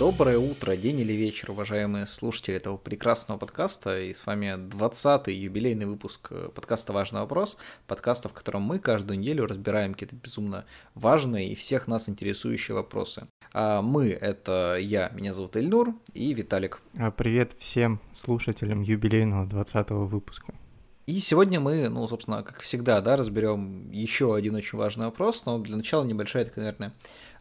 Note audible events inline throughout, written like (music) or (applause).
Доброе утро, день или вечер, уважаемые слушатели этого прекрасного подкаста. И с вами 20-й юбилейный выпуск э, подкаста «Важный вопрос», подкаста, в котором мы каждую неделю разбираем какие-то безумно важные и всех нас интересующие вопросы. А мы — это я, меня зовут Эльнур, и Виталик. А, привет всем слушателям юбилейного 20-го выпуска. И сегодня мы, ну, собственно, как всегда, да, разберем еще один очень важный вопрос, но для начала небольшая, такая, наверное,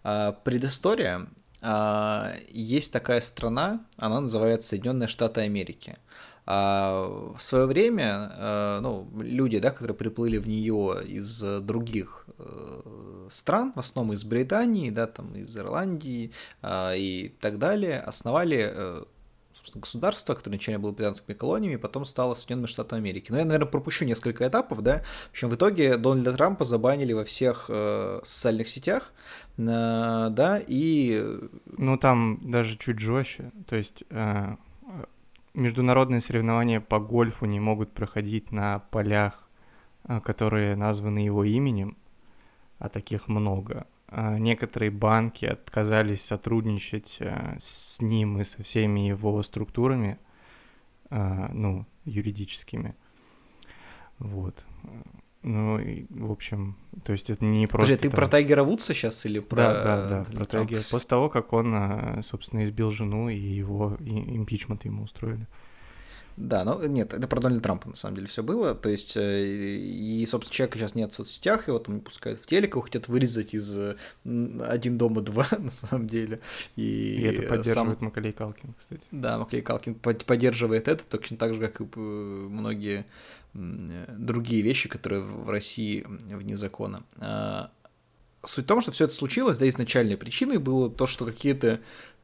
а, предыстория. А, есть такая страна, она называется Соединенные Штаты Америки. А, в свое время а, ну, люди, да, которые приплыли в нее из других э, стран, в основном из Британии, да, там, из Ирландии и так далее, основали э, собственно, государство, которое изначально было британскими колониями, потом стало Соединенными Штатами Америки. Но я, наверное, пропущу несколько этапов, да. В общем, в итоге Дональда Трампа забанили во всех э, социальных сетях, э, да, и... Ну, там даже чуть жестче, то есть... Э, международные соревнования по гольфу не могут проходить на полях, э, которые названы его именем, а таких много. А, некоторые банки отказались сотрудничать э, с ним и со всеми его структурами, а, ну, юридическими. Вот. Ну, и, в общем, то есть это не просто... Подожди, ты там... про Тайгера Вудса сейчас или про... Да, да, да, про Тайгера. После того, как он, э, собственно, избил жену, и его импичмент ему устроили. Да, но нет, это про Дональда Трампа на самом деле все было. То есть, э, и, собственно, человека сейчас нет в соцсетях, его там не пускают в телек, его хотят вырезать из «Один дома два», (laughs) на самом деле. И, и это поддерживает сам... Макалей Калкин, кстати. Да, Макалей Калкин поддерживает это точно так же, как и э, многие другие вещи, которые в России вне закона. А, суть в том, что все это случилось, да, изначальной причиной было то, что какие-то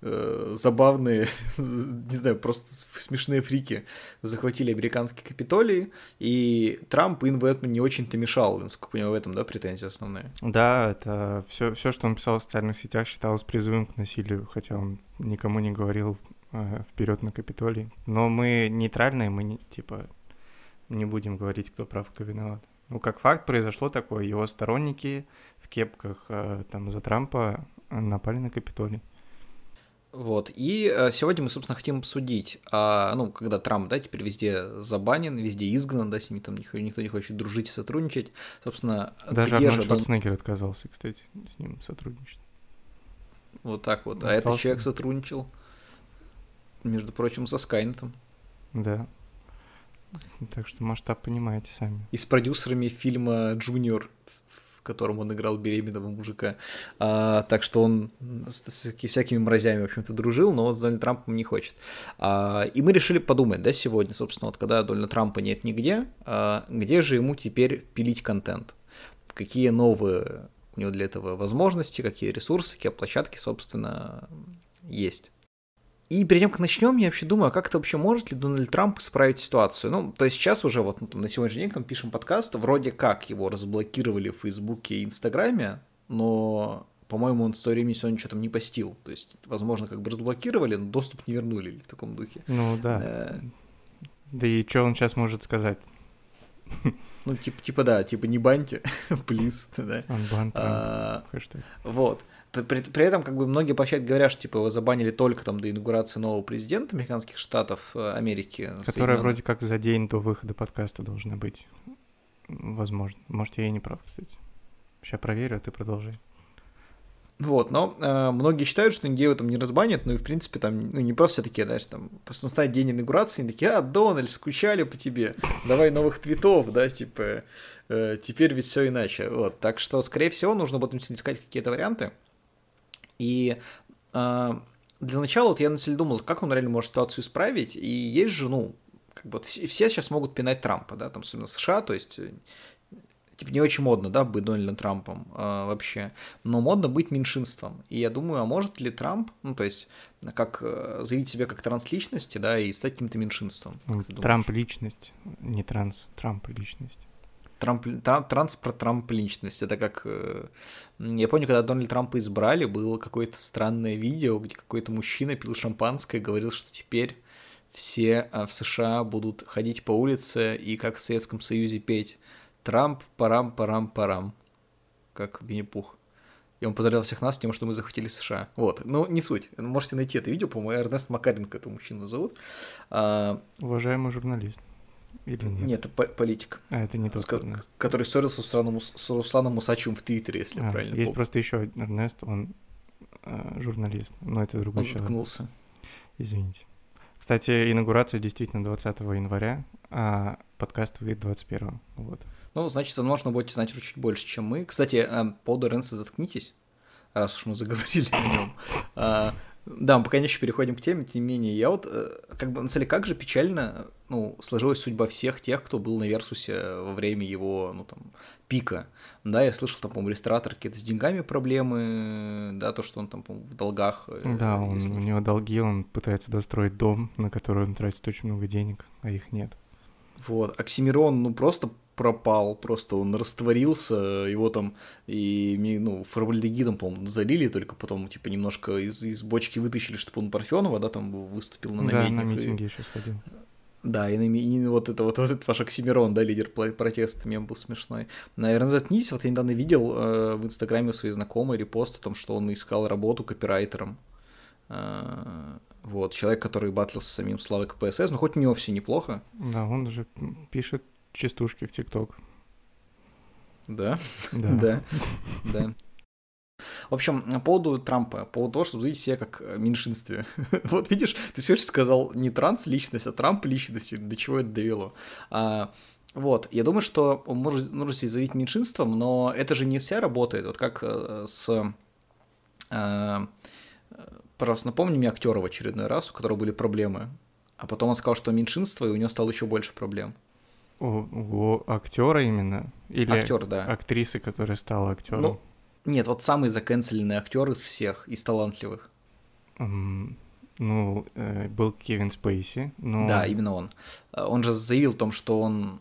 э, забавные, (laughs) не знаю, просто смешные фрики захватили американский Капитолий, и Трамп им в этом не очень-то мешал, насколько я понимаю, в этом, да, претензии основные. Да, это все, все, что он писал в социальных сетях, считалось призывом к насилию, хотя он никому не говорил э, вперед на Капитолий. Но мы нейтральные, мы не, типа не будем говорить, кто прав, кто виноват. Ну, как факт, произошло такое. Его сторонники в кепках э, там за Трампа напали на Капитолий. Вот, и э, сегодня мы, собственно, хотим обсудить, а, ну, когда Трамп, да, теперь везде забанен, везде изгнан, да, с ним там никто, никто не хочет дружить, сотрудничать, собственно, Даже где Арнольд Шварценеггер он... отказался, кстати, с ним сотрудничать. Вот так вот, Остался. а этот человек сотрудничал, между прочим, со Скайнетом. Да. Так что масштаб понимаете сами. И с продюсерами фильма «Джуниор», котором он играл беременного мужика. А, так что он с всякими мразями, в общем-то, дружил, но вот с Дональдом Трампом не хочет. А, и мы решили подумать, да, сегодня, собственно, вот когда Дональда Трампа нет нигде, а, где же ему теперь пилить контент? Какие новые у него для этого возможности, какие ресурсы, какие площадки, собственно, есть. И перед тем, как начнем, я вообще думаю, а как это вообще может ли Дональд Трамп исправить ситуацию? Ну, то есть сейчас уже вот ну, на сегодняшний день, когда мы пишем подкаст, вроде как его разблокировали в Фейсбуке и Инстаграме, но, по-моему, он в свое время сегодня что-то там не постил. То есть, возможно, как бы разблокировали, но доступ не вернули в таком духе. Ну да. Э... Да и что он сейчас может сказать? Ну, типа, типа да, типа не баньте, (laughs) плиз, да. Unban а, Вот. При, при этом, как бы, многие площадки говорят, что, типа, его забанили только там до инаугурации нового президента американских штатов э, Америки. Которая вроде как за день до выхода подкаста должна быть. Возможно. Может, я и не прав, кстати. Сейчас проверю, а ты продолжай. Вот, но э, многие считают, что Индию там не разбанят, ну и в принципе там, ну не просто такие, знаешь, там, просто настанет день инаугурации, они такие, а, Дональд, скучали по тебе, давай новых твитов, да, типа, э, теперь ведь все иначе, вот, так что, скорее всего, нужно будет искать какие-то варианты, и э, для начала вот я на самом думал, как он реально может ситуацию исправить, и есть же, ну, как бы все сейчас могут пинать Трампа, да, там, особенно США, то есть э, типа не очень модно, да, быть Дональдом Трампом э, вообще, но модно быть меньшинством. И я думаю, а может ли Трамп, ну то есть как э, заявить себя как трансличности, да, и стать каким-то меньшинством? Трамп личность, не транс, Трамп личность. Трамп, Трамп, транс про Трамп личность. Это как... Э, я помню, когда Дональд Трампа избрали, было какое-то странное видео, где какой-то мужчина пил шампанское и говорил, что теперь все в США будут ходить по улице и как в Советском Союзе петь Трамп, парам, парам, парам. Как Винни-Пух. И он поздравлял всех нас тем, что мы захватили США. Вот, ну, не суть. Можете найти это видео, по-моему, Эрнест Макаренко этого мужчину зовут. А... Уважаемый журналист. Или нет? Нет, это политик. А, это не тот С... Который ссорился с Русланом, с Русланом Мусачевым в Твиттере, если а, правильно Есть помню. просто еще Эрнест, он э, журналист, но это другой он человек. заткнулся. Извините. Кстати, инаугурация действительно 20 января, а подкаст выйдет 21. Вот. Ну, значит, возможно, будете знать чуть больше, чем мы. Кстати, э, по поводу Ренса заткнитесь, раз уж мы заговорили о нем. А, да, мы пока еще переходим к теме, тем не менее, я вот, э, как бы, на самом деле, как же печально, ну, сложилась судьба всех тех, кто был на Версусе во время его, ну, там, пика, да, я слышал, там, по-моему, ресторатор какие-то с деньгами проблемы, да, то, что он там, по-моему, в долгах. Э, да, он, у него долги, он пытается достроить дом, на который он тратит очень много денег, а их нет. Вот, Оксимирон, ну, просто пропал, просто он растворился, его там и, ну, формальдегидом, по-моему, залили, только потом, типа, немножко из, из бочки вытащили, чтобы он Парфенова, да, там выступил на наметник. Да, на митинге еще сходил. Да, и, на, и вот это вот, вот этот ваш Оксимирон, да, лидер протеста, мем был смешной. Наверное, заткнись, вот я недавно видел э, в Инстаграме у своей знакомой репост о том, что он искал работу копирайтером. Э, вот, человек, который батлился с самим Славой КПСС, но хоть у него все неплохо. Да, он уже пишет частушки в ТикТок. Да? Да. (laughs) Да. да. В общем, по поводу Трампа, по поводу того, что вы видите себя как меньшинстве. (laughs) вот видишь, ты все еще сказал не транс-личность, а Трамп-личности, до чего это довело. А, вот, я думаю, что может, может себя заявить меньшинством, но это же не вся работает. Вот как э, с... Э, пожалуйста, напомни мне актера в очередной раз, у которого были проблемы. А потом он сказал, что меньшинство, и у него стало еще больше проблем. У, у актера именно? Или Актер, да. актрисы, которая стала актером? Ну, нет, вот самый заканцеленный актер из всех, из талантливых. Um, ну, э, был Кевин Спейси, но... Да, именно он. Он же заявил о том, что он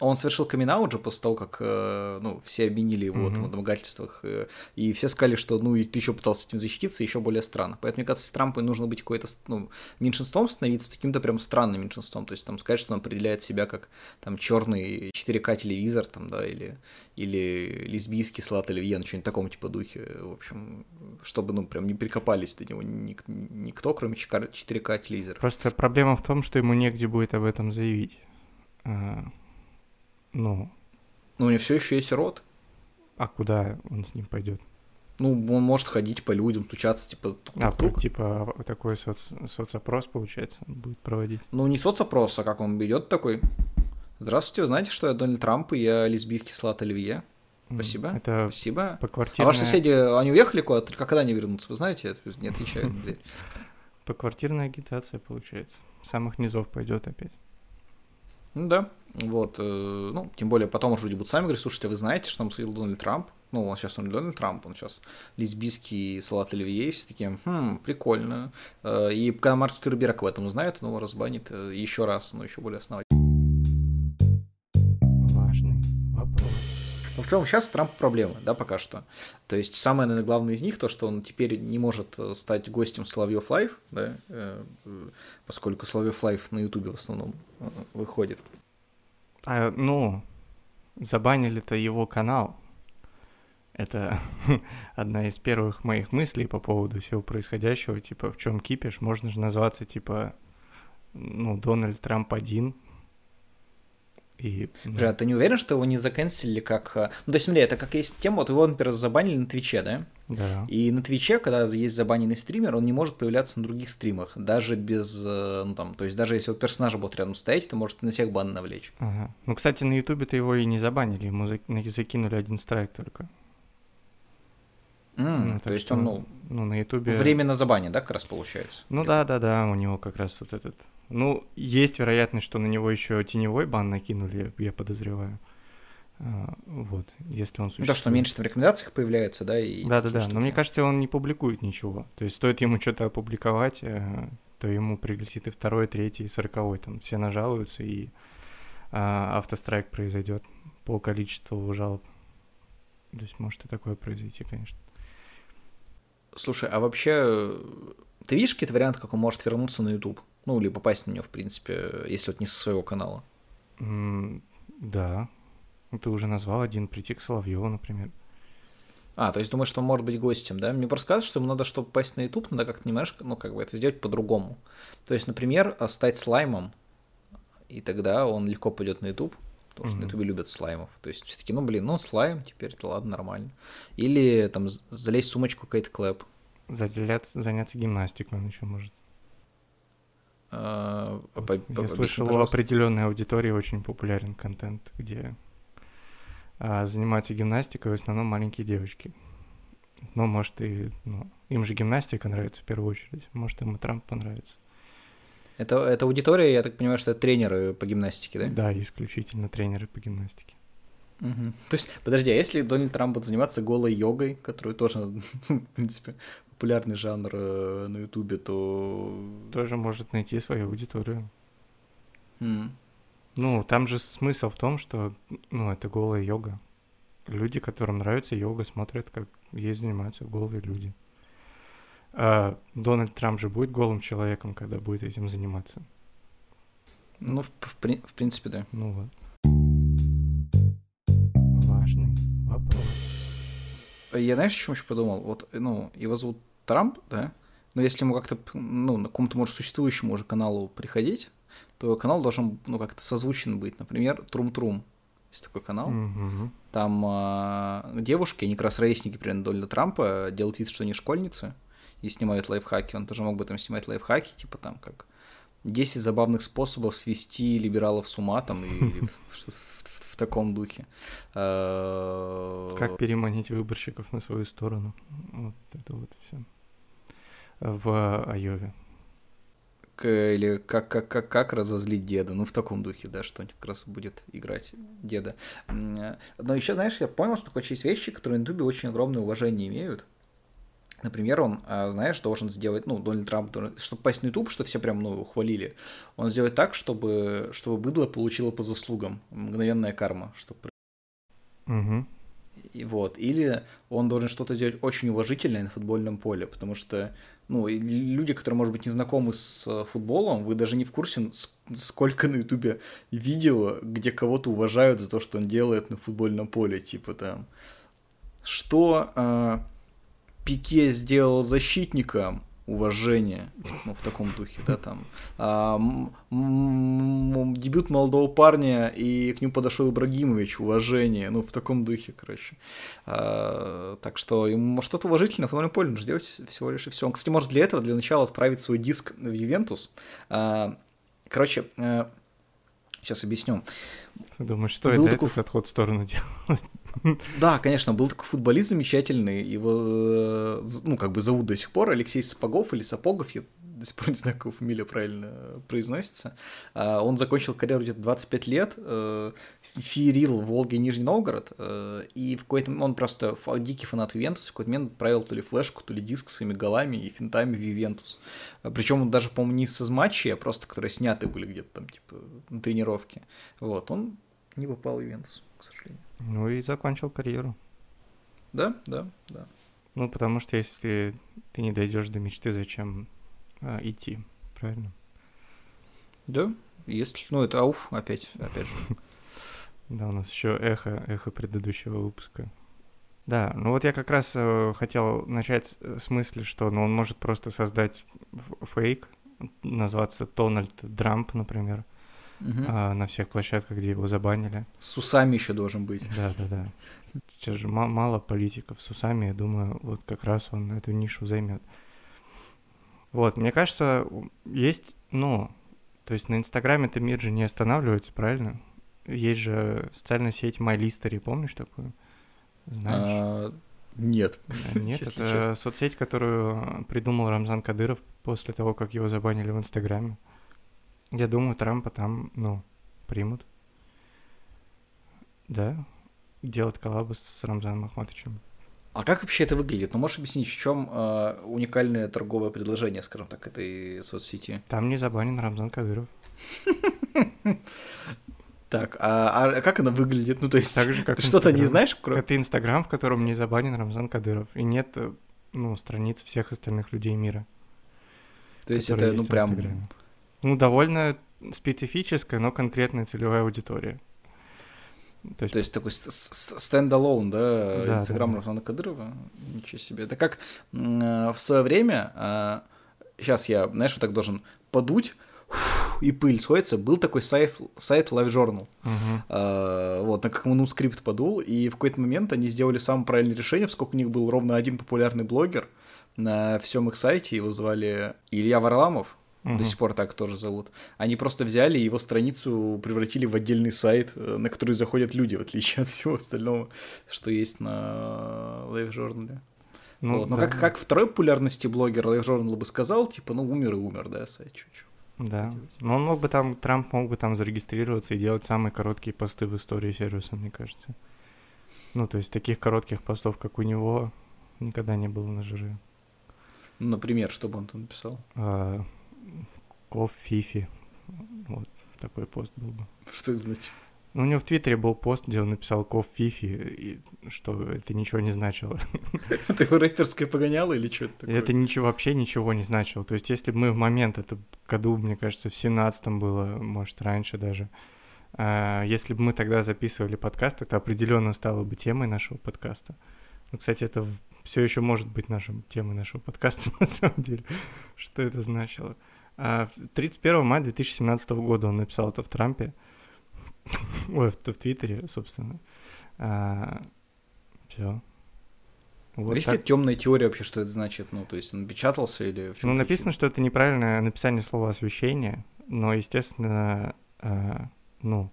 он совершил камин уже после того, как э, ну, все обвинили его mm-hmm. там, в домогательствах, э, и все сказали, что ну и ты еще пытался этим защититься, еще более странно. Поэтому, мне кажется, с Трампом нужно быть какой-то ну, меньшинством становиться, таким-то прям странным меньшинством. То есть там сказать, что он определяет себя как там черный 4К телевизор, там, да, или, или лесбийский салат оливье, ну что-нибудь таком типа духе. В общем, чтобы ну прям не прикопались до него ник- никто, кроме 4К телевизора. Просто проблема в том, что ему негде будет об этом заявить а, ну. Ну, у него все еще есть рот. А куда он с ним пойдет? Ну, он может ходить по людям, стучаться, типа А, тук типа такой соц... соцопрос, получается, будет проводить? Ну, не соцопрос, а как он идет такой. Здравствуйте, вы знаете, что я Дональд Трамп, и я лесбийский салат Оливье? Спасибо. Это Спасибо. По квартирная... А ваши соседи, они уехали куда-то? Когда они вернутся? Вы знаете? Не отвечают. (laughs) По квартирная агитация, получается. Самых низов пойдет опять. Ну да, вот, э, ну, тем более потом уже люди будут сами говорить, слушайте, вы знаете, что нам сказал Дональд Трамп? Ну, он сейчас он Дональд Трамп, он сейчас лесбийский салат оливье, все такие, хм, прикольно. Э, и когда Марк Цукерберг об этом узнает, он его разбанит э, еще раз, но еще более основательно. В целом сейчас у Трампа проблемы, да, пока что. То есть самое, наверное, главное из них то, что он теперь не может э, стать гостем Соловьев Live, да, э, поскольку Соловьев Live на Ютубе в основном э, выходит. А, ну, забанили-то его канал. Это (laughs) одна из первых моих мыслей по поводу всего происходящего. Типа, в чем кипиш? Можно же назваться, типа, ну, Дональд Трамп один, и, ну... Же, а ты не уверен, что его не заканчивали как... Э, ну, то есть, смотри, это как есть тема, вот его, например, забанили на Твиче, да? Да. И на Твиче, когда есть забаненный стример, он не может появляться на других стримах, даже без, э, ну там, то есть даже если у персонажа будет рядом стоять, это может на всех бан навлечь. Ага. Ну, кстати, на Ютубе-то его и не забанили, ему закинули один страйк только. Mm, ну, то есть что, он, ну, ну, на Ютубе... Временно забанен, да, как раз получается? Ну да-да-да, у него как раз вот этот ну, есть вероятность, что на него еще теневой бан накинули, я подозреваю. А, вот, если он существует. Да, что меньше в рекомендациях появляется, да? И Да-да-да, но мне кажется, он не публикует ничего. То есть стоит ему что-то опубликовать, э, то ему прилетит и второй, и третий, и сороковой. Там все нажалуются, и а, автострайк произойдет по количеству жалоб. То есть может и такое произойти, конечно. Слушай, а вообще, ты видишь какие-то варианты, как он может вернуться на YouTube? Ну, или попасть на него, в принципе, если вот не со своего канала. Mm, да. Ты уже назвал один, прийти к Соловьеву, например. А, то есть думаешь, что он может быть гостем, да? Мне просто кажется, что ему надо, чтобы попасть на YouTube, надо как-то немножко, ну, как бы это сделать по-другому. То есть, например, стать слаймом, и тогда он легко пойдет на YouTube, потому что mm-hmm. на YouTube любят слаймов. То есть все-таки, ну, блин, ну, слайм, теперь это ладно, нормально. Или там залезть в сумочку Кейт Клэп. Заняться, заняться гимнастикой он еще может. А, по, по, Я слышал, у определенной аудитории очень популярен контент, где а, занимаются гимнастикой в основном маленькие девочки. Ну, может, и ну, им же гимнастика нравится в первую очередь. Может, им и Трамп понравится. Это, это аудитория, я так понимаю, что это тренеры по гимнастике, да? Да, исключительно тренеры по гимнастике. Угу. То есть, подожди, а если Дональд Трамп будет заниматься голой йогой, которую тоже, (laughs) в принципе, популярный жанр э, на Ютубе, то... Тоже может найти свою аудиторию. Mm. Ну, там же смысл в том, что, ну, это голая йога. Люди, которым нравится йога, смотрят, как ей занимаются голые люди. А Дональд Трамп же будет голым человеком, когда будет этим заниматься. Ну, в, в, в принципе, да. Ну вот. Важный вопрос. Я знаешь, о чем еще подумал? Вот, ну, его зовут Трамп, да? Но если ему как-то, ну, на какому-то, может, существующему уже каналу приходить, то канал должен, ну, как-то созвучен быть. Например, Трум-Трум. Есть такой канал. Mm-hmm. Там э, девушки, они как раз ровесники, примерно, Дональда Трампа, делают вид, что они школьницы, и снимают лайфхаки. Он тоже мог бы там снимать лайфхаки, типа там как 10 забавных способов свести либералов с ума, там, и (laughs) в таком духе. Э, как переманить выборщиков на свою сторону. Вот это вот все. В Айове или как, как, как, как разозлить деда, ну в таком духе, да, что он как раз будет играть деда. Но еще, знаешь, я понял, что такое есть вещи, которые на Ютубе очень огромное уважение имеют. Например, он, а, знаешь, должен сделать, ну, Дональд Трамп, чтобы попасть на YouTube, что все прям, ну, ухвалили, он сделает так, чтобы, чтобы быдло получило по заслугам, мгновенная карма, чтобы... Угу. И вот. Или он должен что-то сделать очень уважительное на футбольном поле, потому что ну, люди, которые, может быть, не знакомы с э, футболом, вы даже не в курсе, сколько на Ютубе видео, где кого-то уважают за то, что он делает на футбольном поле, типа там, что э, Пике сделал защитникам, уважение, ну, в таком духе, да, там. А, дебют молодого парня, и к нему подошел Ибрагимович, уважение, ну, в таком духе, короче. А, так что ему что-то уважительное в футбольном поле нужно делать всего лишь и все. Он, кстати, может для этого, для начала отправить свой диск в Ювентус. А, короче, а, сейчас объясню. Ты думаешь, стоит был такой... этот отход в сторону делать? (laughs) Да, конечно, был такой футболист замечательный, его, э, ну, как бы зовут до сих пор Алексей Сапогов или Сапогов, я до сих пор не знаю, как его фамилия правильно произносится. А, он закончил карьеру где-то 25 лет, э, феерил в Волге Нижний Новгород, э, и в какой-то он просто дикий фанат Ювентуса, в какой-то момент отправил то ли флешку, то ли диск своими голами и финтами в Ювентус. Причем он даже, по-моему, не из матчей, а просто которые сняты были где-то там, типа, на тренировке. Вот, он не попал в Ювентус, к сожалению. Ну и закончил карьеру. Да, да, да. Ну, потому что если ты не дойдешь до мечты, зачем а, идти, правильно? Да, если, ну это ауф, опять, опять же. (laughs) Да, у нас еще эхо, эхо предыдущего выпуска. Да, ну вот я как раз э, хотел начать с мысли, что ну, он может просто создать фейк, назваться Дональд Драмп, например, угу. а, на всех площадках, где его забанили. С усами еще должен быть. Да, да, да. Сейчас же мало политиков с усами, я думаю, вот как раз он эту нишу займет. Вот, мне кажется, есть, ну, то есть на Инстаграме-то мир же не останавливается, правильно? Есть же социальная сеть MyListery, помнишь такую? Знаешь? А, нет. Нет, (laughs) это честно. соцсеть, которую придумал Рамзан Кадыров после того, как его забанили в Инстаграме. Я думаю, Трампа там, ну, примут. Да? Делать коллабы с Рамзаном Ахматовичем. А как вообще это выглядит? Ну, можешь объяснить, в чем э, уникальное торговое предложение, скажем так, этой соцсети? Там не забанен Рамзан Кадыров. Так, а, а как она выглядит? Ну, то есть, так же, как ты что-то не знаешь? Кроме... Это Инстаграм, в котором не забанен Рамзан Кадыров. И нет, э, ну, страниц всех остальных людей мира. То есть это, ну, прям... Ну, довольно специфическая, но конкретная целевая аудитория. То есть, То есть такой standalone, да, да Инстаграм да, Руслана Кадырова? Ничего себе. Это как в свое время, сейчас я, знаешь, вот так должен подуть, и пыль сходится. Был такой сайт, сайт LiveJournal. Uh-huh. А, вот, на как манускрипт подул, и в какой-то момент они сделали самое правильное решение, поскольку у них был ровно один популярный блогер на всем их сайте, его звали Илья Варламов, uh-huh. до сих пор так тоже зовут. Они просто взяли его страницу, превратили в отдельный сайт, э, на который заходят люди, в отличие от всего остального, что есть на LiveJournal. Ну, вот. Но да. как, как второй популярности блогер LiveJournal бы сказал, типа, ну, умер и умер, да, сайт чуть-чуть. Да. Но он мог бы там, Трамп мог бы там зарегистрироваться и делать самые короткие посты в истории сервиса, мне кажется. Ну, то есть таких коротких постов, как у него, никогда не было на жире. Например, что бы он там написал? А, Ков Фифи. Вот такой пост был бы. Что это значит? Ну, у него в Твиттере был пост, где он написал Ков Фифи, и что это ничего не значило. (laughs) Это его рэперское погоняло или что это такое? Это ничего, вообще ничего не значило. То есть, если бы мы в момент, это году, мне кажется, в семнадцатом было, может, раньше даже, а, если бы мы тогда записывали подкаст, это определенно стало бы темой нашего подкаста. Ну, кстати, это все еще может быть нашим темой нашего подкаста, (laughs) на самом деле. Что это значило? 31 а, мая 2017 года он написал это в Трампе. (laughs) Ой, в, в Твиттере, собственно. А, все. Вот Есть так... темная теория вообще, что это значит? Ну, то есть он печатался или в чем Ну, написано, что это неправильное написание слова освещение, но, естественно, э, ну,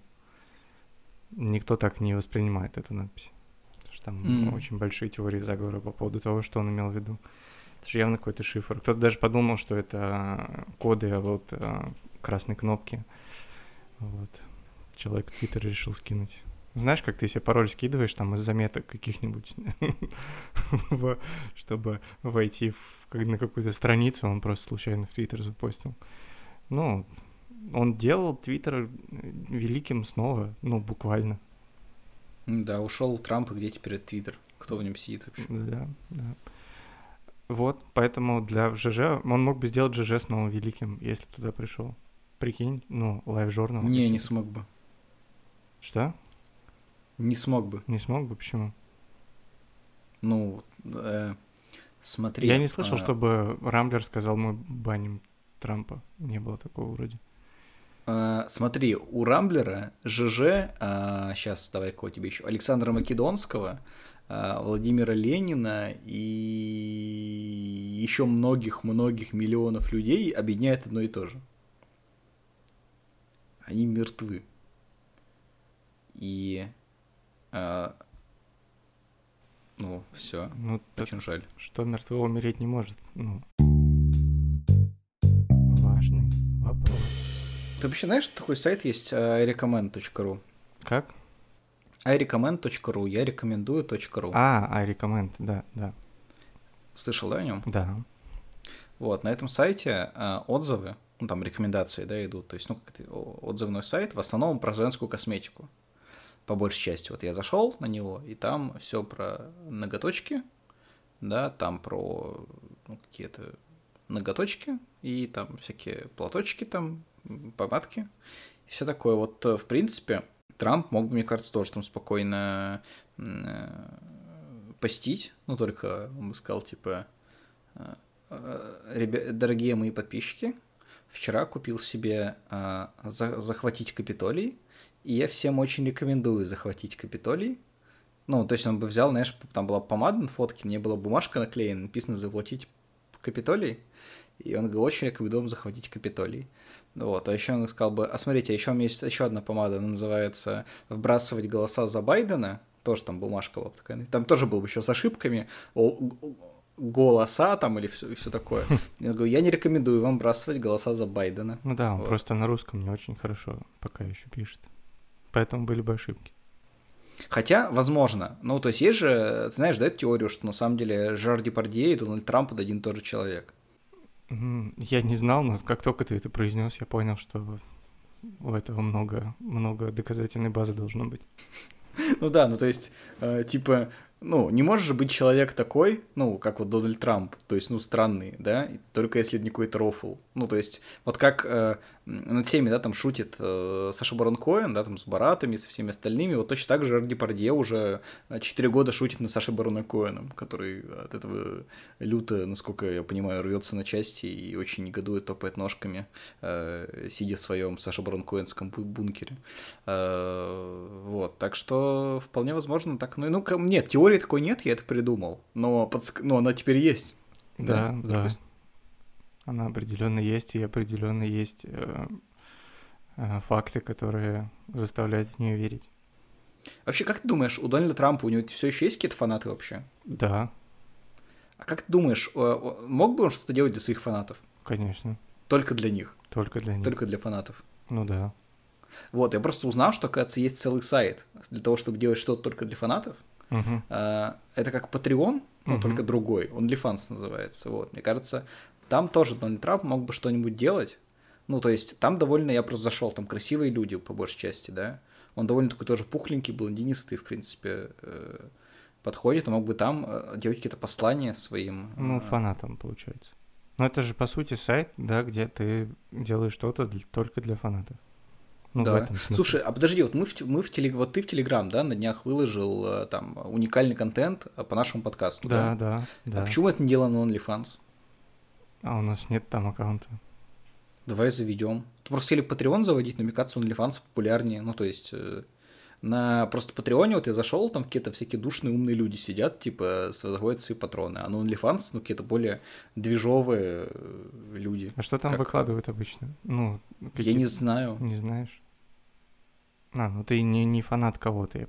никто так не воспринимает эту надпись. Потому что там mm. очень большие теории заговора по поводу того, что он имел в виду. Это же явно какой-то шифр. Кто-то даже подумал, что это коды от э, красной кнопки. Вот человек в Твиттер решил скинуть. Знаешь, как ты себе пароль скидываешь там из заметок каких-нибудь, (laughs) чтобы войти на какую-то страницу, он просто случайно в Твиттер запостил. Ну, он делал Твиттер великим снова, ну, буквально. Да, ушел Трамп, и где теперь Твиттер? Кто в нем сидит вообще? Да, да. Вот, поэтому для ЖЖ он мог бы сделать ЖЖ снова великим, если бы туда пришел. Прикинь, ну, LiveJournal. Не, не смог бы. Что? Не смог бы. Не смог бы, почему? Ну, э, смотри. Я не слышал, а... чтобы Рамблер сказал, мы баним Трампа. Не было такого вроде. А, смотри, у Рамблера ЖЖ, а, сейчас давай кого тебе еще, Александра Македонского, Владимира Ленина и еще многих-многих миллионов людей объединяет одно и то же. Они мертвы. И э, ну, все. Ну, Очень жаль. Что мертвого умереть не может? Ну. Важный вопрос. Ты вообще знаешь, что такой сайт есть irecommend.ru? Как? irecommend.ru, я рекомендую .ру. А, irecommend, да, да. Слышал, да, о нем? Да. Вот, на этом сайте э, отзывы, ну, там рекомендации, да, идут, то есть, ну, как это, отзывной сайт, в основном про женскую косметику по большей части. Вот я зашел на него, и там все про ноготочки, да, там про ну, какие-то ноготочки, и там всякие платочки, там, помадки, и все такое. Вот, э, в принципе, Трамп мог бы, мне кажется, тоже там спокойно э, постить, ну, только он бы сказал, типа, э, ребят, дорогие мои подписчики, вчера купил себе захватить Капитолий, и я всем очень рекомендую захватить Капитолий. Ну, то есть он бы взял, знаешь, там была помада на фотке, не была бумажка наклеена, написано «Заплатить Капитолий». И он говорит, очень рекомендую захватить Капитолий. Вот, а еще он сказал бы, а смотрите, еще у меня есть еще одна помада, она называется «Вбрасывать голоса за Байдена», тоже там бумажка вот такая, там тоже был бы еще с ошибками, голоса там или все, все такое. (laughs) Я говорю, я не рекомендую вам бросать голоса за Байдена. Ну да, он вот. просто на русском не очень хорошо пока еще пишет поэтому были бы ошибки. Хотя, возможно. Ну, то есть есть же, ты знаешь, да, теорию, что на самом деле Жар Депардье и Дональд Трамп это один и тот же человек. Я не знал, но как только ты это произнес, я понял, что у этого много, много доказательной базы должно быть. (laughs) Ну да, ну то есть, э, типа, ну, не может же быть человек такой, ну, как вот Дональд Трамп, то есть, ну, странный, да, только если это не какой-то рофл. Ну, то есть, вот как э, над всеми, да, там шутит э, Саша Барон Коэн, да, там с Баратами, со всеми остальными, вот точно так же Арди Пардье уже 4 года шутит на Саше Барона Коэном, который от этого люто, насколько я понимаю, рвется на части и очень негодует, топает ножками, э, сидя в своем Саша Барон Коэнском бункере. Э, вот, так что вполне возможно так, ну, ну, нет, теории такой нет, я это придумал, но, подск... но она теперь есть. Да, да. да. Она определенно есть, и определенно есть э, э, факты, которые заставляют в нее верить. Вообще, как ты думаешь, у Дональда Трампа у него все еще есть какие-то фанаты вообще? Да. А как ты думаешь, мог бы он что-то делать для своих фанатов? Конечно. Только для них? Только для них. Только для фанатов? Ну да. Вот, я просто узнал, что, оказывается, есть целый сайт для того, чтобы делать что-то только для фанатов. Uh-huh. Это как Patreon, но uh-huh. только другой. OnlyFans называется. Вот, мне кажется, там тоже Дональд Трамп мог бы что-нибудь делать. Ну, то есть, там довольно, я просто зашел, там красивые люди, по большей части, да. Он довольно такой тоже пухленький, блондинистый, в принципе, э, подходит, он мог бы там э, делать какие-то послания своим. Ну, э, фанатам, получается. Но это же, по сути, сайт, да, где ты делаешь что-то для, только для фанатов. Ну, да. Слушай, а подожди, вот мы в, мы в телег... вот ты в Телеграм, да, на днях выложил там уникальный контент по нашему подкасту. Да, да, да. А почему это не дело на OnlyFans? А у нас нет там аккаунта. Давай заведем. Ты просто хотели Patreon заводить, но мне кажется, OnlyFans популярнее. Ну, то есть, э, на просто Патреоне вот я зашел, там какие-то всякие душные умные люди сидят, типа, заводят свои патроны. А на OnlyFans, ну, какие-то более движовые э, люди. А что там как... выкладывают обычно? Ну, я не знаю. Не знаешь? А, ну ты не, не фанат кого-то, я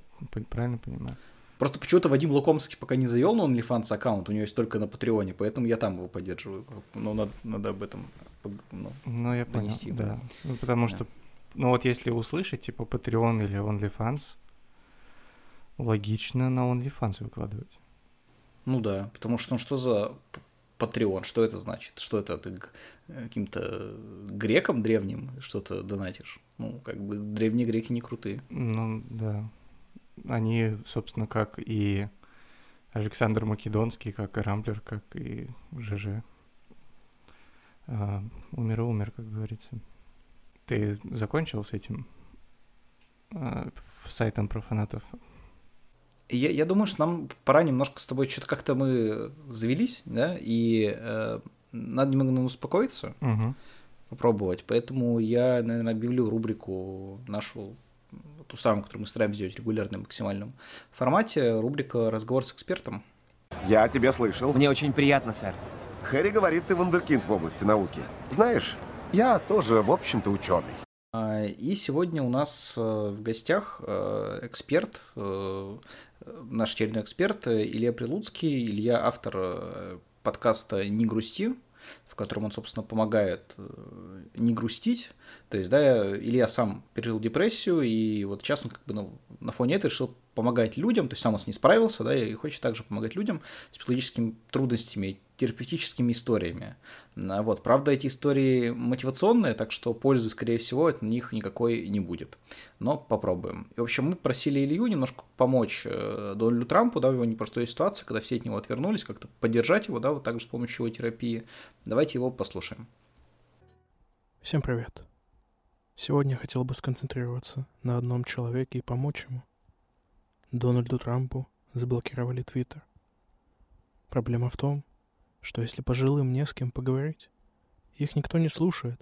правильно понимаю? Просто почему-то Вадим Лукомский пока не завел на OnlyFans аккаунт, у него есть только на Патреоне, поэтому я там его поддерживаю. Но надо, надо об этом ну, ну я донести. Понял, да. Ну, потому да. что, ну вот если услышать, типа Patreon или OnlyFans, логично на OnlyFans выкладывать. Ну да, потому что ну что за Patreon, что это значит? Что это ты каким-то грекам древним что-то донатишь? Ну, как бы древние греки не крутые. Ну, да они, собственно, как и Александр Македонский, как и Рамблер, как и ЖЖ. А, умер и умер, как говорится. Ты закончил с этим а, сайтом про фанатов? Я, я думаю, что нам пора немножко с тобой что-то как-то мы завелись, да, и э, надо немного успокоиться, угу. попробовать. Поэтому я, наверное, объявлю рубрику нашу ту самую, которую мы стараемся сделать регулярно в максимальном формате, рубрика «Разговор с экспертом». Я тебя слышал. Мне очень приятно, сэр. Хэри говорит, ты вундеркинд в области науки. Знаешь, я тоже, в общем-то, ученый. А, и сегодня у нас э, в гостях э, эксперт, э, наш очередной эксперт Илья Прилуцкий. Илья автор подкаста «Не грусти», в котором он, собственно, помогает не грустить, то есть, да, Илья сам пережил депрессию, и вот сейчас он как бы ну, на фоне этого решил помогать людям, то есть сам он с ней справился, да, и хочет также помогать людям с психологическими трудностями, терапевтическими историями. А вот, правда, эти истории мотивационные, так что пользы, скорее всего, от них никакой не будет. Но попробуем. И, в общем, мы просили Илью немножко помочь э, Дональду Трампу, да, в его непростой ситуации, когда все от него отвернулись, как-то поддержать его, да, вот также с помощью его терапии. Давайте его послушаем. Всем привет. Сегодня я хотел бы сконцентрироваться на одном человеке и помочь ему. Дональду Трампу заблокировали Твиттер. Проблема в том, что если пожилым не с кем поговорить, их никто не слушает,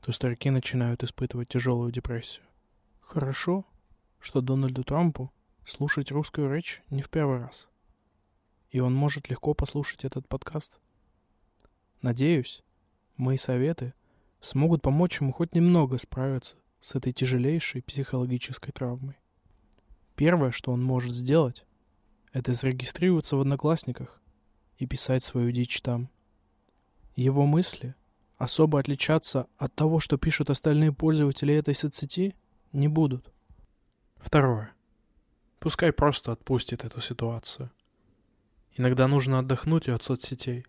то старики начинают испытывать тяжелую депрессию. Хорошо, что Дональду Трампу слушать русскую речь не в первый раз. И он может легко послушать этот подкаст. Надеюсь, мои советы — смогут помочь ему хоть немного справиться с этой тяжелейшей психологической травмой. Первое, что он может сделать, это зарегистрироваться в Одноклассниках и писать свою дичь там. Его мысли особо отличаться от того, что пишут остальные пользователи этой соцсети, не будут. Второе. Пускай просто отпустит эту ситуацию. Иногда нужно отдохнуть и от соцсетей.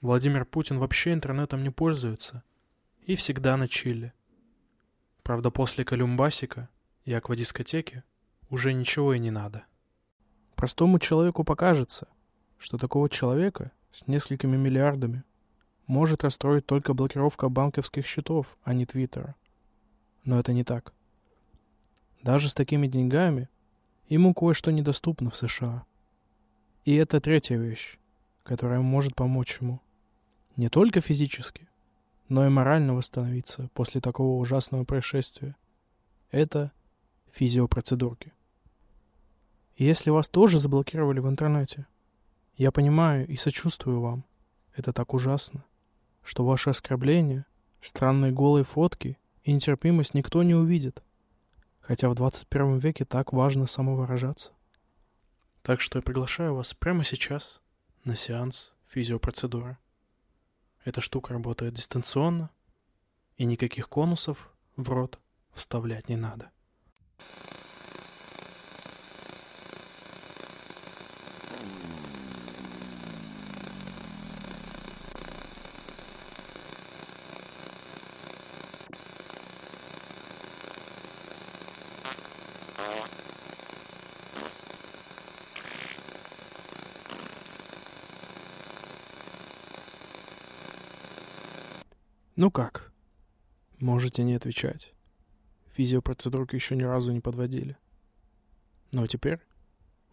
Владимир Путин вообще интернетом не пользуется и всегда на чиле. Правда, после Колюмбасика и аквадискотеки уже ничего и не надо. Простому человеку покажется, что такого человека с несколькими миллиардами может расстроить только блокировка банковских счетов, а не Твиттера. Но это не так. Даже с такими деньгами ему кое-что недоступно в США. И это третья вещь, которая может помочь ему. Не только физически, но и морально восстановиться после такого ужасного происшествия. Это физиопроцедурки. Если вас тоже заблокировали в интернете, я понимаю и сочувствую вам. Это так ужасно, что ваши оскорбления, странные голые фотки и нетерпимость никто не увидит. Хотя в 21 веке так важно самовыражаться. Так что я приглашаю вас прямо сейчас на сеанс физиопроцедуры. Эта штука работает дистанционно, и никаких конусов в рот вставлять не надо. Ну как? Можете не отвечать. Физиопроцедурки еще ни разу не подводили. Ну а теперь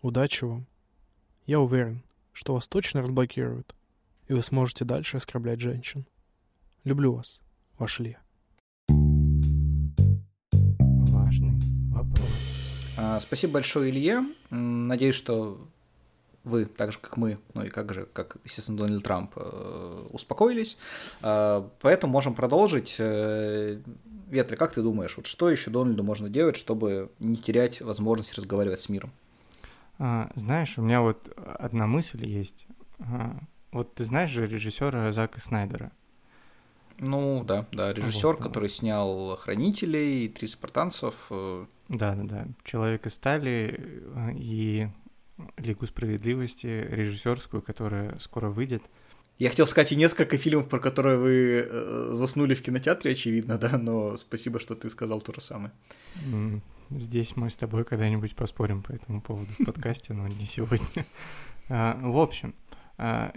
удачи вам. Я уверен, что вас точно разблокируют, и вы сможете дальше оскорблять женщин. Люблю вас, ваш Илья. Важный вопрос. А, спасибо большое, Илье. Надеюсь, что вы, так же как мы, ну и как же, как, естественно, Дональд Трамп, э, успокоились. Э, поэтому можем продолжить. Э, Ветры, как ты думаешь, вот что еще Дональду можно делать, чтобы не терять возможность разговаривать с миром? А, знаешь, у меня вот одна мысль есть. А, вот ты знаешь же режиссера Зака Снайдера? Ну да, да, режиссер, вот, который снял Хранителей, Три спартанцев. Э. Да, да, да. Человек из стали и Лигу справедливости, режиссерскую, которая скоро выйдет. Я хотел сказать и несколько фильмов, про которые вы э, заснули в кинотеатре, очевидно, да, но спасибо, что ты сказал то же самое. Здесь мы с тобой когда-нибудь поспорим по этому поводу в подкасте, но не сегодня. А, в общем, а,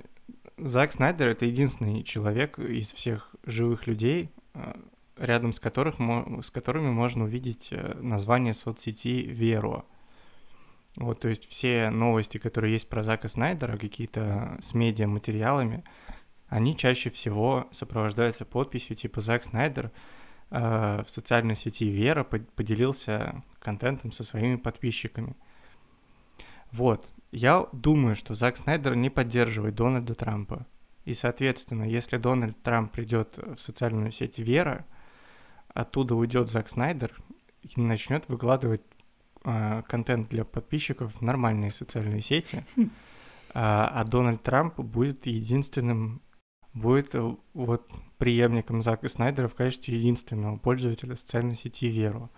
Зак Снайдер — это единственный человек из всех живых людей, а, рядом с, которых, с которыми можно увидеть э, название соцсети Веро — вот, то есть все новости, которые есть про Зака Снайдера, какие-то с медиа-материалами, они чаще всего сопровождаются подписью типа «Зак Снайдер» э, в социальной сети Вера поделился контентом со своими подписчиками. Вот, я думаю, что Зак Снайдер не поддерживает Дональда Трампа. И, соответственно, если Дональд Трамп придет в социальную сеть Вера, оттуда уйдет Зак Снайдер и начнет выкладывать контент для подписчиков в нормальные социальные сети, хм. а, а Дональд Трамп будет единственным, будет э, вот преемником Зака Снайдера в качестве единственного пользователя социальной сети Веру,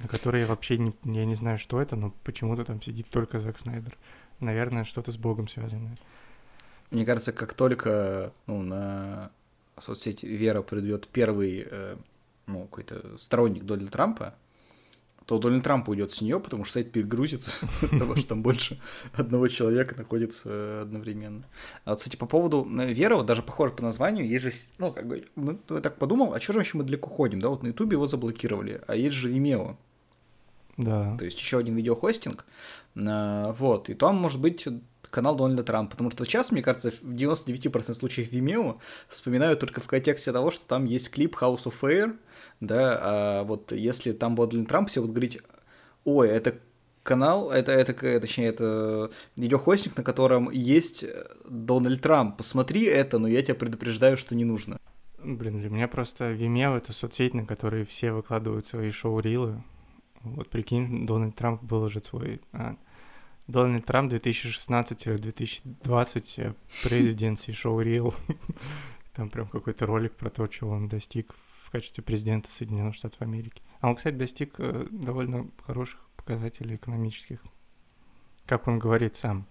на которой я вообще не, я не знаю, что это, но почему-то там сидит только Зак Снайдер. Наверное, что-то с Богом связанное. Мне кажется, как только ну, на соцсети Вера придет первый э, ну, какой-то сторонник Дональда Трампа, то Дональд Трамп уйдет с нее, потому что сайт перегрузится, (laughs) потому что там больше одного человека находится одновременно. А кстати, по поводу э, Веры, вот даже похоже по названию, есть же, ну, как бы, мы, я так подумал, а что же вообще мы далеко ходим, да, вот на Ютубе его заблокировали, а есть же Vimeo. Да. То есть еще один видеохостинг, э, вот, и там может быть канал Дональда Трампа, потому что сейчас, мне кажется, в 99% случаев Vimeo вспоминают только в контексте того, что там есть клип House of Fair, да, а вот если там был Дональд Трамп, все будут говорить, ой, это канал, это, это, точнее, это видеохостинг, на котором есть Дональд Трамп. Посмотри это, но я тебя предупреждаю, что не нужно. Блин, для меня просто Vimeo — это соцсеть, на которой все выкладывают свои шоу-рилы. Вот прикинь, Дональд Трамп выложит свой... А, Дональд Трамп 2016-2020 президенции шоу-рил. (laughs) Там прям какой-то ролик про то, чего он достиг в качестве президента Соединенных Штатов Америки. А он, кстати, достиг э, довольно хороших показателей экономических. Как он говорит сам.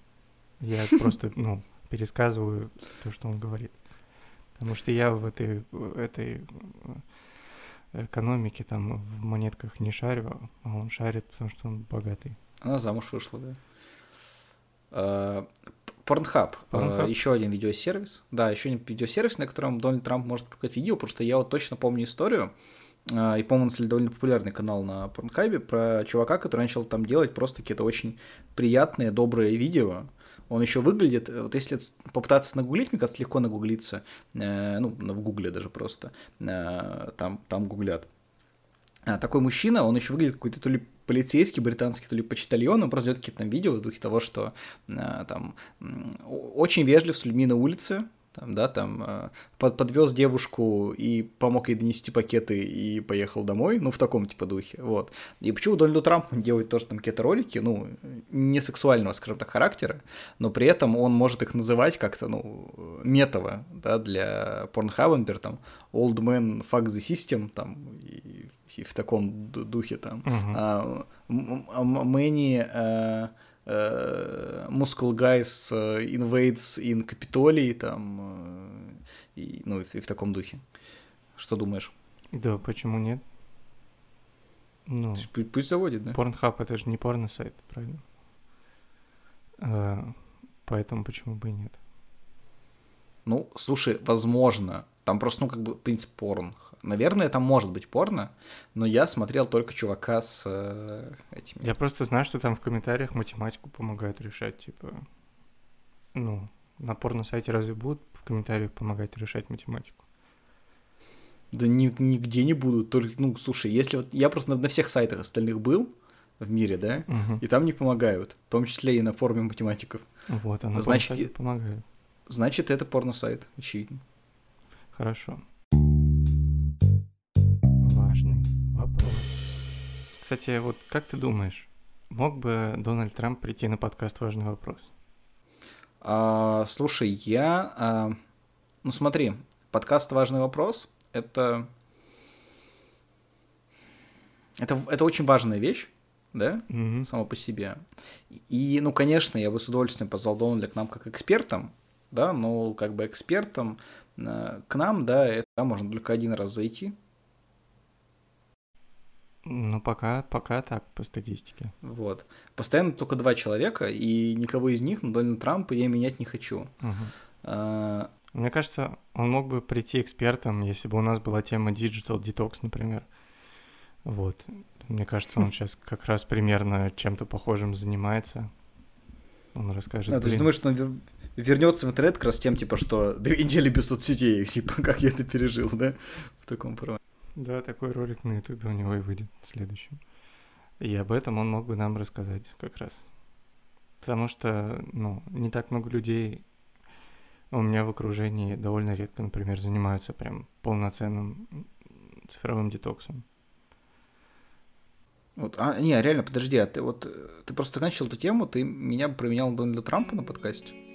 Я (laughs) просто, ну, пересказываю то, что он говорит. Потому что я в этой, этой э, экономике, там, в монетках не шарю, а он шарит, потому что он богатый. Она замуж вышла, да? Э, Pornhub, Pornhub? еще один видеосервис. Да, еще один видеосервис, на котором Дональд Трамп может показать видео, потому что я вот точно помню историю, э, и, по-моему, довольно популярный канал на Pornhub, про чувака, который начал там делать просто какие-то очень приятные, добрые видео. Он еще выглядит, вот если попытаться нагуглить, мне кажется, легко нагуглиться, э, ну, в гугле даже просто, э, там, там гуглят. А, такой мужчина, он еще выглядит какой-то то ли полицейский британский, то ли почтальон, он просто какие-то там видео в духе того, что э, там очень вежлив с людьми на улице, там, да, там э, под, подвез девушку и помог ей донести пакеты и поехал домой, ну, в таком типа духе, вот. И почему Дональду Трампу делает тоже там какие-то ролики, ну, не сексуального, скажем так, характера, но при этом он может их называть как-то, ну, метово, да, для Pornhub, например, там, Old Man Fuck the System, там, и, и в таком духе, там, uh-huh. uh, many... Uh, Muscle Guys Invades in Capitolий, там, и, ну, и в таком духе. Что думаешь? Да, почему нет? Ну, пусть, пусть заводит, да? Pornhub это же не порно-сайт, правильно? А, поэтому почему бы и нет? Ну, слушай, возможно. Там просто, ну, как бы, принцип порн. Наверное, там может быть порно, но я смотрел только чувака с э, этими. Я просто знаю, что там в комментариях математику помогают решать, типа, ну, на порно-сайте разве будут в комментариях помогать решать математику? Да ни, нигде не будут. Только, ну, слушай, если вот я просто на, на всех сайтах остальных был в мире, да, угу. и там не помогают, в том числе и на форуме математиков. Вот, а на значит, помогают. Значит, это порно-сайт, очевидно. Хорошо. Важный вопрос. Кстати, вот как ты думаешь, мог бы Дональд Трамп прийти на подкаст «Важный вопрос»? А, слушай, я... А, ну смотри, подкаст «Важный вопрос» — это... Это, это очень важная вещь, да, mm-hmm. само по себе. И, ну, конечно, я бы с удовольствием позвал Дональда к нам как экспертом, да, но как бы экспертом к нам, да, это можно только один раз зайти. Ну, пока, пока так, по статистике. Вот. Постоянно только два человека, и никого из них, ну, Дональда Трампа, я менять не хочу. Угу. А... Мне кажется, он мог бы прийти экспертом, если бы у нас была тема Digital Detox, например. Вот. Мне кажется, он (laughs) сейчас как раз примерно чем-то похожим занимается. Он расскажет. А, ты думаешь, что он вернется в интернет как раз тем, типа, что две недели без соцсетей, (laughs) типа, как я это пережил, да, в таком формате. Да, такой ролик на ютубе у него и выйдет следующим. И об этом он мог бы нам рассказать как раз. Потому что, ну, не так много людей у меня в окружении довольно редко, например, занимаются прям полноценным цифровым детоксом. Вот, а, не, реально, подожди, а ты вот, ты просто начал эту тему, ты меня променял Дональда Трампа на подкасте?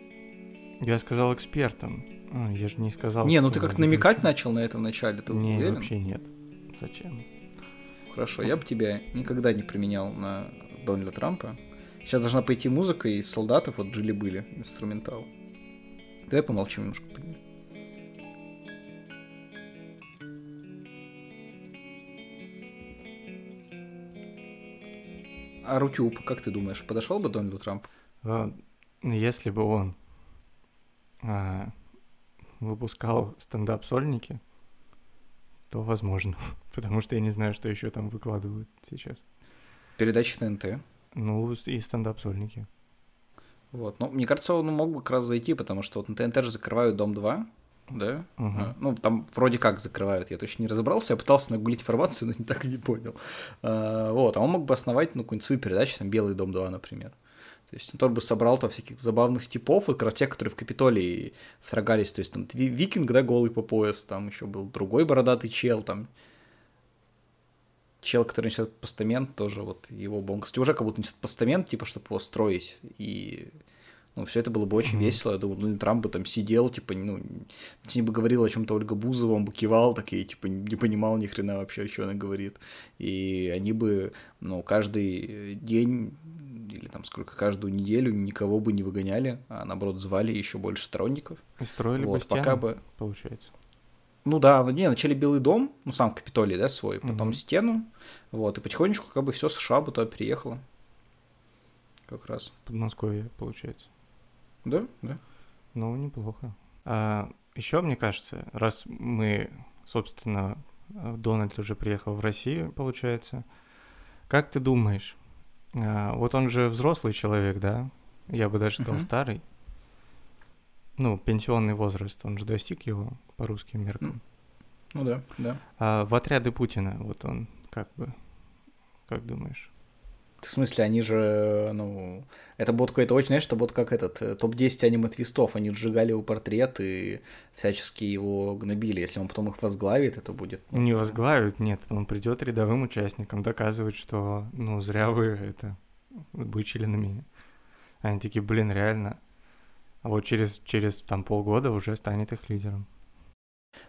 Я сказал экспертам. А, я же не сказал. Не, ну ты как-то намекать быть. начал на это вначале, ты не, уверен? вообще нет. Зачем? Хорошо, я бы тебя никогда не применял на Дональда Трампа. Сейчас должна пойти музыка из солдатов, вот жили-были, инструментал. Давай помолчим немножко. А Рутюб, как ты думаешь, подошел бы Дональду Трампу? А, если бы он выпускал стендап-сольники, то возможно. (laughs) Потому что я не знаю, что еще там выкладывают сейчас. Передачи ТНТ. Ну, и стендап-сольники. Вот. Ну, мне кажется, он мог бы как раз зайти, потому что вот на ТНТ же закрывают Дом 2, да? Угу. Ну, там вроде как закрывают, я точно не разобрался, я пытался нагулить информацию, но (laughs) так и не понял. А, вот, а он мог бы основать, ну, какую-нибудь свою передачу, там, «Белый дом 2», например. То есть он тоже бы собрал там всяких забавных типов, вот как раз тех, которые в Капитолии вторгались. То есть там викинг, да, голый по пояс, там еще был другой бородатый чел, там чел, который несет постамент, тоже вот его бы, он, кстати, уже как будто несет постамент, типа, чтобы его строить, и ну, все это было бы очень mm-hmm. весело. Я думаю, Дональд Трамп бы там сидел, типа, ну, с ним бы говорил о чем-то Ольга Бузова, он бы кивал, так и, типа, не понимал ни хрена вообще, о чем она говорит. И они бы, ну, каждый день или там сколько каждую неделю никого бы не выгоняли, а наоборот звали еще больше сторонников. И строили вот, бы стену, пока бы получается. Ну да, не, вначале Белый дом, ну сам Капитолий, да, свой, потом угу. стену, вот, и потихонечку как бы все США бы туда переехало. как раз. В Подмосковье, получается. Да, да. Ну, неплохо. А, еще, мне кажется, раз мы, собственно, Дональд уже приехал в Россию, получается, как ты думаешь, а, вот он же взрослый человек, да? Я бы даже сказал Мгм. старый. Ну, пенсионный возраст, он же достиг его по русским меркам. Ну да, да. А в отряды Путина, вот он как бы, как думаешь? В смысле, они же, ну, это будет какой-то очень, знаешь, это будет как этот э, топ-10 аниме-твистов, они сжигали его портрет и всячески его гнобили. Если он потом их возглавит, это будет... ну, Не возглавит, нет, он придет рядовым участникам доказывать, что, ну, зря вы это бычили на меня. Они такие, блин, реально. А вот через, через там полгода уже станет их лидером.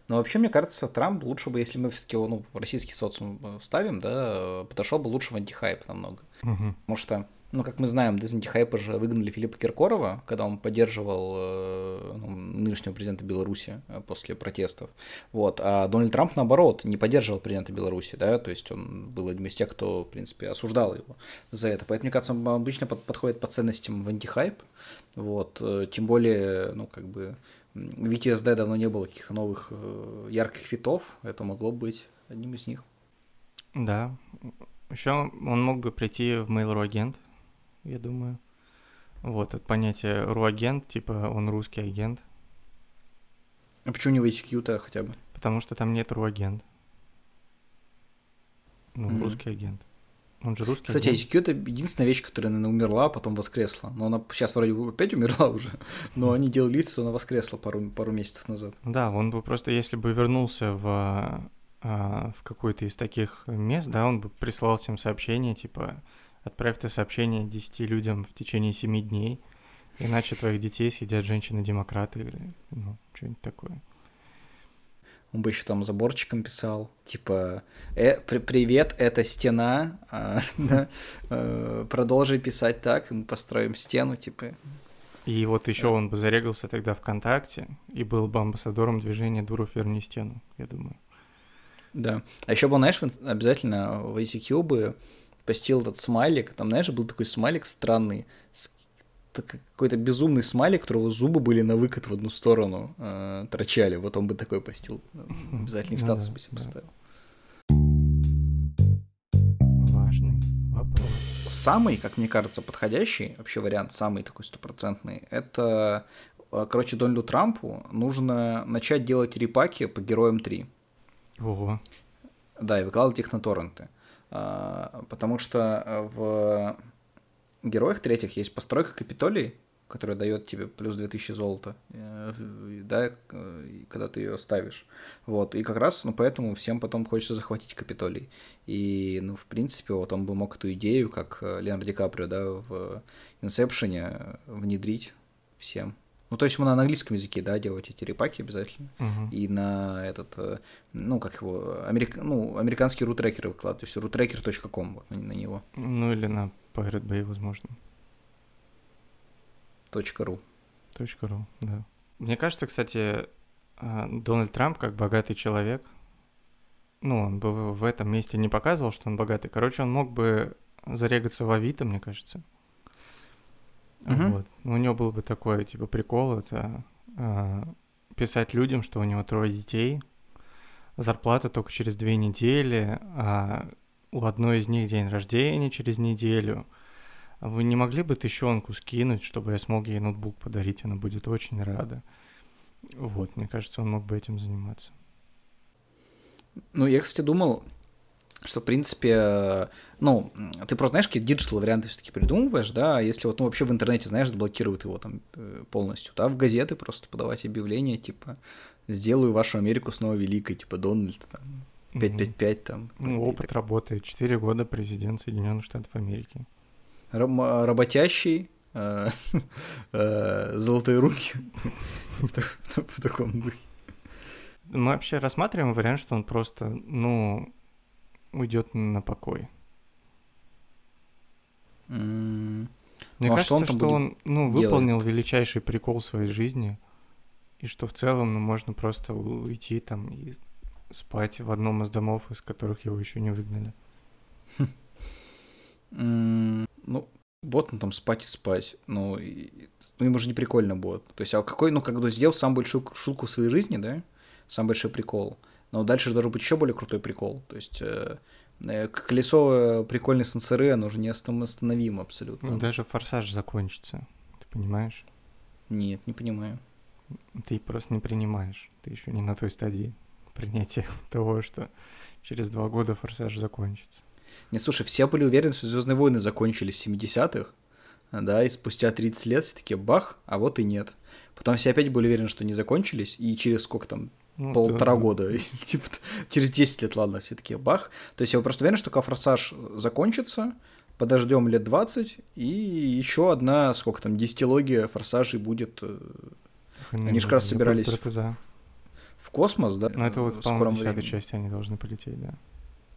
Но вообще, мне кажется, Трамп лучше бы, если мы все-таки его ну, в российский социум э, вставим, да, подошел бы лучше в антихайп намного. Мгм. Потому что, ну, как мы знаем, из антихайпа же выгнали Филиппа Киркорова, когда он поддерживал э, ну, нынешнего президента Беларуси э, после протестов. Вот. А Дональд Трамп, наоборот, не поддерживал президента Беларуси, да, то есть он был одним из тех, кто, в принципе, осуждал его за это. Поэтому, мне кажется, он обычно под- подходит по ценностям в антихайп. Вот. Тем более, ну, как бы, в VTSD давно не было каких-то новых э, ярких фитов, это могло быть одним из них. Да. Еще он мог бы прийти в Mail.ru агент, я думаю. Вот, это понятие ру-агент, типа он русский агент, А почему не в ICQ-то хотя бы? потому что там нет ру-агент. Ну, Мгм. русский агент. Он же русский Кстати. ICQ это единственная вещь, которая, наверное, умерла, а потом воскресла. Но она сейчас вроде бы опять умерла (laughs) уже, но они делали вид, что она воскресла пару, пару месяцев назад. Да, он бы просто, если бы вернулся в, а, в какое-то из таких мест, да, он бы прислал всем сообщение, типа, отправь ты сообщение 10 людям в течение 7 дней, иначе твоих детей съедят женщины-демократы или, ну, что-нибудь такое. Он бы еще там заборчиком писал, типа, «Э, при- привет, это стена, а, (laughs) э, продолжи писать так, и мы построим стену, типа. И вот еще он бы зарегался тогда ВКонтакте и был бы амбассадором движения «Дуров верни стену», я думаю. Да. А еще бы, знаешь, обязательно в ICQ бы постил этот смайлик. Там, знаешь, был такой смайлик странный, с- какой-то безумный смайлик, у которого зубы были на выкат в одну сторону э, торчали. Вот он бы такой постил. Обязательно в статус бы себе поставил. Важный вопрос. Самый, как мне кажется, подходящий вообще вариант, самый такой стопроцентный, это, э, короче, Дональду Трампу нужно начать делать репаки по Героям 3. Ого. Да, и выкладывать их на торренты. А, Потому что э, в героях третьих есть постройка Капитолий, которая дает тебе плюс 2000 золота, э, да, э, когда ты ее ставишь. Вот, и как раз, ну, поэтому всем потом хочется захватить Капитолий. И, ну, в принципе, вот он бы мог эту идею, как э, Леонардо Ди Каприо, да, в Инсепшене внедрить всем. Ну, то есть ему на английском языке, да, делать эти репаки обязательно Мгм. и на этот, ну, как его, америк... ну, американские рутрекеры выкладывают, то есть rutracker.com, вот, на него, Ну или на Pirate Bay, возможно. Точка .ру, да. Мне кажется, кстати, а, Дональд Трамп, как богатый человек, ну, он бы в этом месте не показывал, что он богатый. Короче, он мог бы зарегаться в Авито, мне кажется. Мгм. Вот. Ну, У него был бы такой, типа, прикол, это а, писать людям, что у него трое детей, зарплата только через две недели, а у одной из них день рождения через неделю. Вы не могли бы тыщенку скинуть, чтобы я смог ей ноутбук подарить, она будет очень рада. Вот, мне кажется, он мог бы этим заниматься. Ну, я, кстати, думал, что, в принципе, ну, ты просто знаешь, какие digital варианты все-таки придумываешь, да, а если вот, ну, вообще в интернете, знаешь, заблокируют его там э, полностью, да, в газеты просто подавать объявления, типа, сделаю вашу Америку снова великой, типа, Дональд, там, 555, там. Ну, опыт работает. Четыре года президент Соединенных Штатов Америки. Рам- работящий, э, (laughs) э, золотые руки в так- в таком духе. Мы вообще рассматриваем вариант, что он просто, ну, уйдет на покой. Мне Ну, а кажется, что он что, ну, делать? выполнил величайший прикол своей жизни, и что в целом ну, можно просто уйти там и спать в одном из домов, из которых его еще не выгнали. Ну, Вот, ну там спать и спать. Ну, ну ему же не прикольно будет. То есть, а какой, ну, как бы сделал самую большую шутку в своей жизни, да? Самый большой прикол. Но дальше должен быть еще более крутой прикол. То есть, э, э, колесо э, прикольной сенсоры, оно уже не остановимо абсолютно. Ну, даже форсаж закончится. Ты понимаешь? Нет, не понимаю. Ты просто не принимаешь. Ты еще не на той стадии принятия (laughs) того, что через два года форсаж закончится. Не, слушай, все были уверены, что Звездные войны закончились в 70-х, да, и спустя 30 лет все таки бах, а вот и нет. Потом все опять были уверены, что не закончились, и через сколько там, ну, полтора да, года, (laughs) да. типа через 10 лет, ладно, все таки бах. То есть я просто уверен, что форсаж закончится, подождем лет 20, и еще одна, сколько там, десятилогия форсажей будет. Э, они же как раз собирались в космос, да? Ну, это вот, по-моему, в части они должны полететь, да.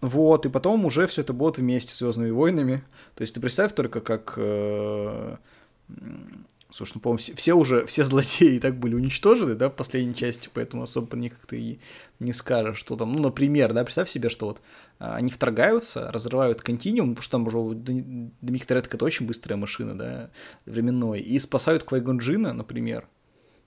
Вот, и потом уже все это будет вместе с Звездными войнами. То есть ты представь только, как. Э, слушай, ну, по-моему, все, все уже, все злодеи и так были уничтожены, да, в последней части, поэтому особо про них как-то и не скажешь, что там, ну, например, да, представь себе, что вот а, они вторгаются, разрывают континуум, потому что там уже Доминик Торетто это очень быстрая машина, да, временной, и спасают Квайгон Джина, например,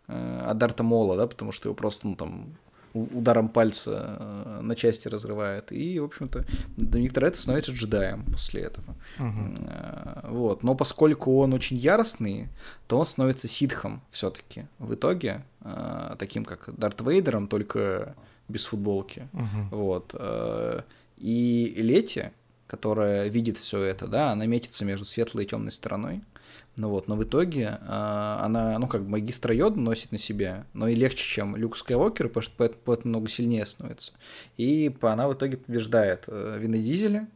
э, от Дарта Мола, да, потому что его просто, ну, там, ударом пальца э, на части разрывает. И, в общем-то, Доминик Торетто становится джедаем после этого. Uh-huh. Вот. Но поскольку он очень яростный, то он становится ситхом все-таки в итоге, э, таким как Дарт Вейдером, только без футболки. Uh-huh. Вот. И Лети, которая видит все это, да, она метится между светлой и темной стороной. Ну вот, но в итоге э, она, ну, как бы магистра Йода носит на себе, но и легче, чем Люк Скайуокер, потому что поэтому много сильнее становится. И она в итоге побеждает э, Вина Дизеля,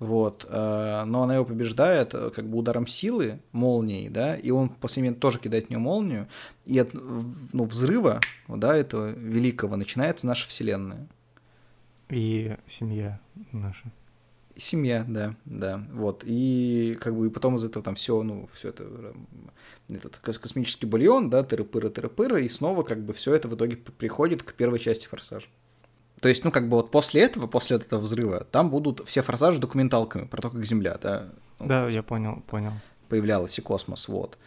вот, э, но она его побеждает э, как бы ударом силы, молнией, да, и он после меня тоже кидает в нее молнию, и от ну, взрыва, да, этого великого начинается наша вселенная. И семья наша. Семья, да, да, вот. И как бы и потом из этого там все, ну, все это, этот космический бульон, да, тыры-пыры, тыры-пыры, и снова как бы все это в итоге приходит к первой части форсажа. То есть, ну, как бы вот после этого, после этого взрыва, там будут все форсажи документалками про то, как Земля, да. Ну, да, я понял, понял. Появлялась и космос, вот.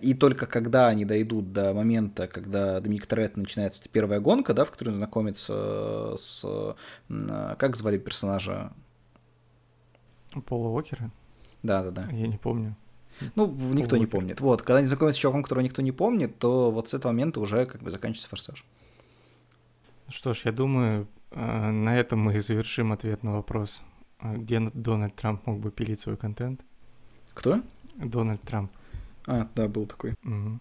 И только когда они дойдут до момента, когда Доминик Торетто начинается первая гонка, да, в которой он знакомится с... Как звали персонажа Пола Уокера? Да, да, да. Я не помню. Ну, Пол никто Уокер. не помнит. Вот, когда они знакомятся с чуваком, которого никто не помнит, то вот с этого момента уже как бы заканчивается форсаж. Что ж, я думаю, э, на этом мы и завершим ответ на вопрос, э, где Дональд Трамп мог бы пилить свой контент. Кто? Дональд Трамп. А, да, был такой. Угу.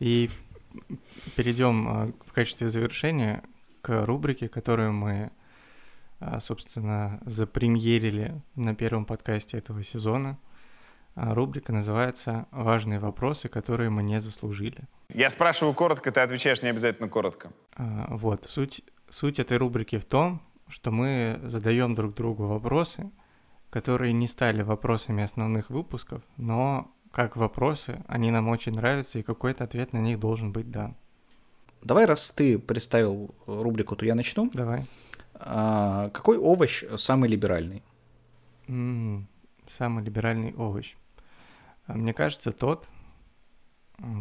И перейдем э, в качестве завершения к рубрике, которую мы а, собственно, запремьерили на первом подкасте этого сезона. А, рубрика называется «Важные вопросы, которые мы не заслужили». Я спрашиваю коротко, ты отвечаешь не обязательно коротко. А, вот, суть, суть этой рубрики в том, что мы задаем друг другу вопросы, которые не стали вопросами основных выпусков, но как вопросы, они нам очень нравятся, и какой-то ответ на них должен быть дан. Давай, раз ты представил рубрику, то я начну. Давай. А, какой овощ самый либеральный? Самый либеральный овощ. А, мне кажется, тот,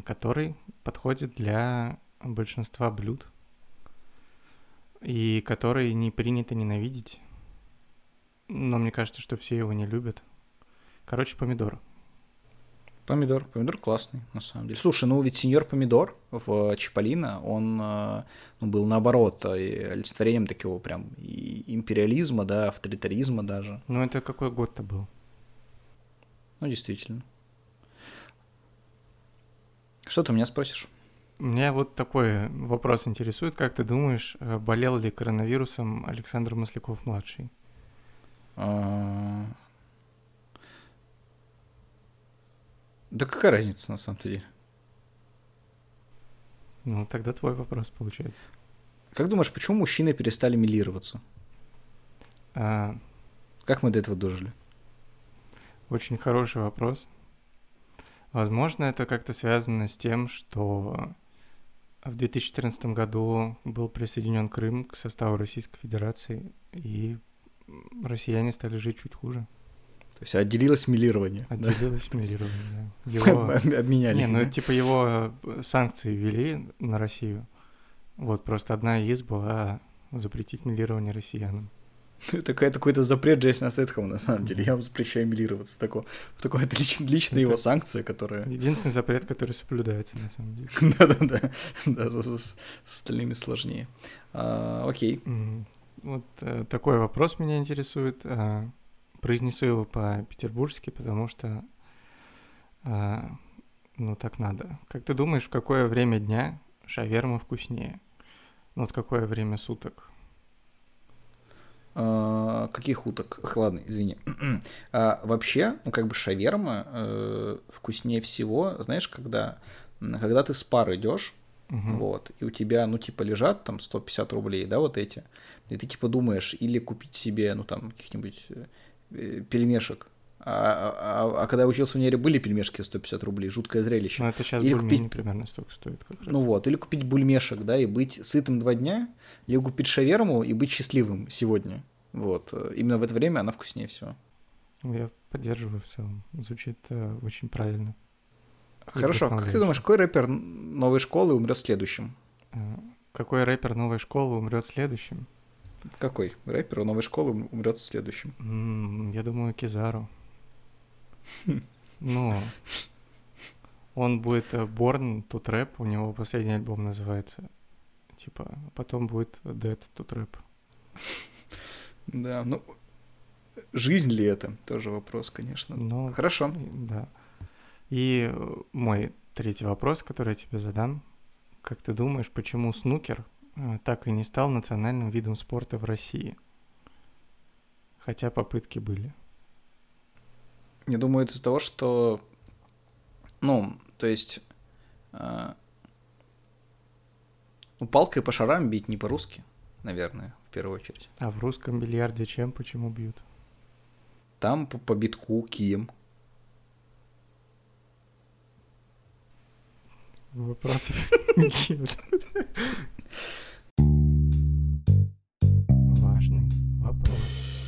который подходит для большинства блюд и который не принято ненавидеть. Но мне кажется, что все его не любят. Короче, помидор. Помидор. Помидор классный, на самом деле. Слушай, ну ведь сеньор Помидор в Чиполлино, он э, ну, был наоборот э, олицетворением такого прям и империализма, да, авторитаризма даже. Ну это какой год-то был? Ну, действительно. Что ты меня спросишь? Меня вот такой вопрос интересует. Как ты думаешь, э, болел ли коронавирусом Александр Масляков-младший? А, Да какая разница на самом деле? Ну, тогда твой вопрос получается. Как думаешь, почему мужчины перестали милироваться? А... Как мы до этого дожили? Очень хороший вопрос. Возможно, это как-то связано с тем, что в 2014 году был присоединен Крым к составу Российской Федерации, и россияне стали жить чуть хуже. То есть отделилось милирование. да? Отделилось (laughs) милирование, да. (laughs) Его... Обменяли. Не, ну да? типа его э, санкции ввели на Россию. Вот просто одна из была запретить милирование россиянам. (laughs) Это какой- какой-то запрет Джейсона Стэтхэма, на самом деле. Я вам запрещаю милироваться. Такое, такое это лично, лично его санкция, которая... Единственный запрет, который соблюдается на самом деле. Да-да-да. Да, с, остальными сложнее. А, окей. Вот э, такой вопрос меня интересует. Произнесу его по-петербургски, потому что, а, ну, так надо. Как ты думаешь, в какое время дня шаверма вкуснее? Ну, вот какое время суток? А, каких уток? Ладно, извини. (clears throat) А, вообще, ну, как бы шаверма э, вкуснее всего, знаешь, когда, когда ты с пар идешь, Мгм. вот, и у тебя, ну, типа, лежат там 150 рублей, да, вот эти, и ты, типа, думаешь, или купить себе, ну, там, каких-нибудь э, пельмешек, а, а- а когда я учился в универе, были пельмешки за 150 рублей, жуткое зрелище. Ну, это сейчас Или бульмени купить- примерно столько стоит как раз. Ну вот, или купить бульмешек, да, и быть сытым два дня, или купить шаверму и быть счастливым сегодня. Вот, э, именно в это время она вкуснее всего. Я поддерживаю в целом. Звучит э, очень правильно. Хорошо, как ты думаешь, какой рэпер новой школы умрет следующим? Э, Какой рэпер новой школы умрет следующим? Какой рэпер новой школы ум- умрет следующим? М, Я думаю, Кизару. Хм. Ну, он будет Born to Trap, у него последний альбом называется. Типа, потом будет Dead to Trap. Да, ну, жизнь ли это? Тоже вопрос, конечно. Ну, Хорошо. Да. И э, мой третий вопрос, который я тебе задам. Как ты думаешь, почему снукер так и не стал национальным видом спорта в России? Хотя попытки были. Я думаю, это из-за того, что, ну, то есть, э, ну, палкой по шарам бить не по-русски, наверное, в первую очередь. А в русском бильярде чем, почему бьют? Там по, по битку кием. Вопросов (laughs) нет.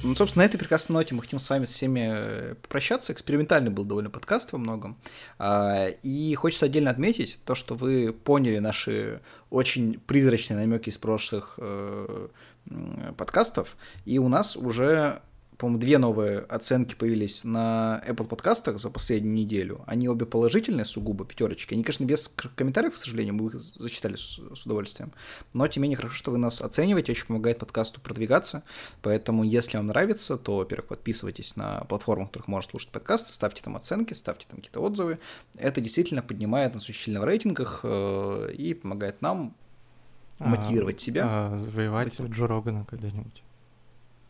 Ну, собственно, на этой прекрасной ноте мы хотим с вами всеми э, попрощаться. Экспериментальный был довольно подкаст во многом. А, И хочется отдельно отметить то, что вы поняли наши очень призрачные намеки из прошлых э, м, подкастов. И у нас уже, по-моему, две новые оценки появились на Apple подкастах за последнюю неделю. Они обе положительные, сугубо пятерочки. Они, конечно, без комментариев, к сожалению, мы их зачитали с, с удовольствием. Но, тем не менее, хорошо, что вы нас оцениваете, очень помогает подкасту продвигаться. Поэтому, если вам нравится, то, во-первых, подписывайтесь на платформу, в которых можно слушать подкасты, ставьте там оценки, ставьте там какие-то отзывы. Это действительно поднимает нас очень сильно в рейтингах э, и помогает нам мотивировать себя. А, завоевать Джо Рогана когда-нибудь.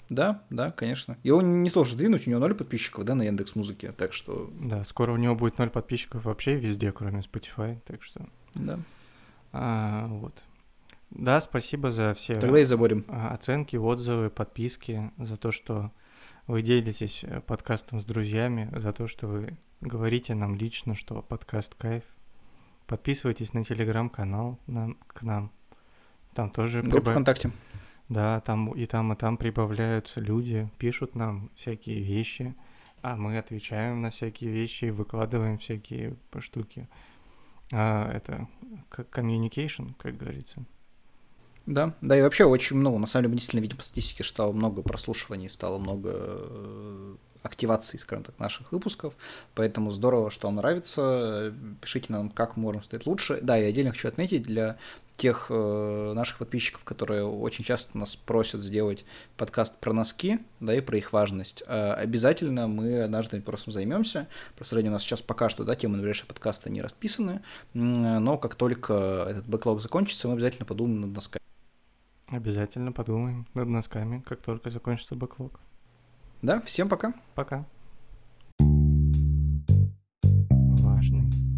Да, да, конечно. Его не сложно сдвинуть, у него ноль подписчиков, да, на Яндекс Музыке, так что, Да, скоро у него будет ноль подписчиков вообще везде, кроме Spotify, так что... да. а, вот. Да, спасибо за все Тогда и заборем. а, оценки, отзывы, подписки, за то, что вы делитесь э, подкастом с друзьями, за то, что вы говорите нам лично, что подкаст кайф. Подписывайтесь на телеграм-канал нам, к нам. Там тоже Группа приба- ВКонтакте. Да, там и там, и там прибавляются люди, пишут нам всякие вещи, а мы отвечаем на всякие вещи и выкладываем всякие штуки. А, это как communication, как говорится. Да, да, и вообще очень много, на самом деле, мы действительно видим по статистике, что стало много прослушиваний, стало много э, активаций, скажем так, наших выпусков, поэтому здорово, что вам нравится, пишите нам, как мы можем стать лучше. Да, и отдельно хочу отметить для тех э, наших подписчиков, которые очень часто нас просят сделать подкаст про носки, да, и про их важность. Э, обязательно мы однажды вопросом займемся. Просто ради у нас сейчас пока что, да, темы на ближайшие подкасты не расписаны, но как только этот бэклог закончится, мы обязательно подумаем над носками. Обязательно подумаем над носками, как только закончится бэклог. Да, всем пока. Пока. Важный